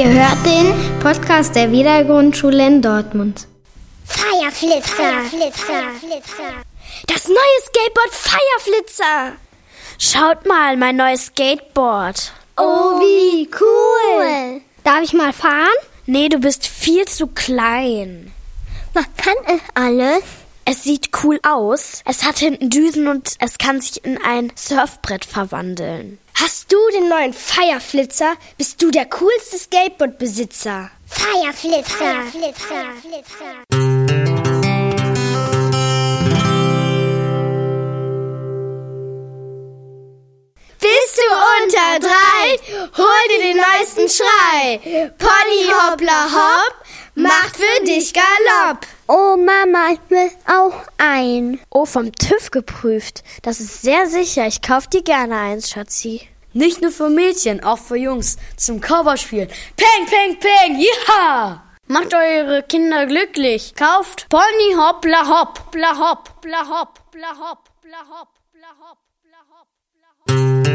Ihr hört den Podcast der Wiedergrundschule in Dortmund. Fireflitzer. Fireflitzer. Das neue Skateboard Fireflitzer. Schaut mal, mein neues Skateboard. Oh, wie cool. Darf ich mal fahren? Nee, du bist viel zu klein. Was kann es alles? Es sieht cool aus. Es hat hinten Düsen und es kann sich in ein Surfbrett verwandeln. Hast du den neuen Fireflitzer? Bist du der coolste Skateboardbesitzer? Fireflitzer. Fireflitzer. Bist du unter drei? Hol dir den neuesten Schrei. Pony hoppla hopp, macht für dich Galopp. Oh Mama, ich will auch ein. Oh, vom TÜV geprüft. Das ist sehr sicher. Ich kauf dir gerne eins, Schatzi. Nicht nur für Mädchen, auch für Jungs. Zum Coverspielen. Peng, peng, peng, ja! Macht eure Kinder glücklich. Kauft Pony hoppla hopp, bla hopp, bla hopp, bla hopp, bla hopp, bla hopp, bla hopp, bla hopp.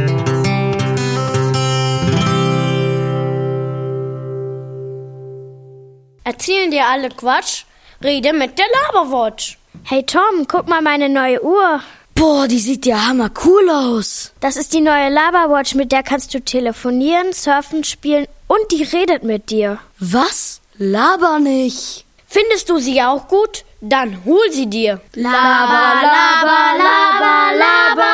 Erzählen dir alle Quatsch? Rede mit der Laberwatch. Hey Tom, guck mal meine neue Uhr. Boah, die sieht ja hammer cool aus. Das ist die neue Laberwatch, mit der kannst du telefonieren, surfen, spielen und die redet mit dir. Was? Laber nicht. Findest du sie auch gut? Dann hol sie dir. Laber, laber, laber, laber.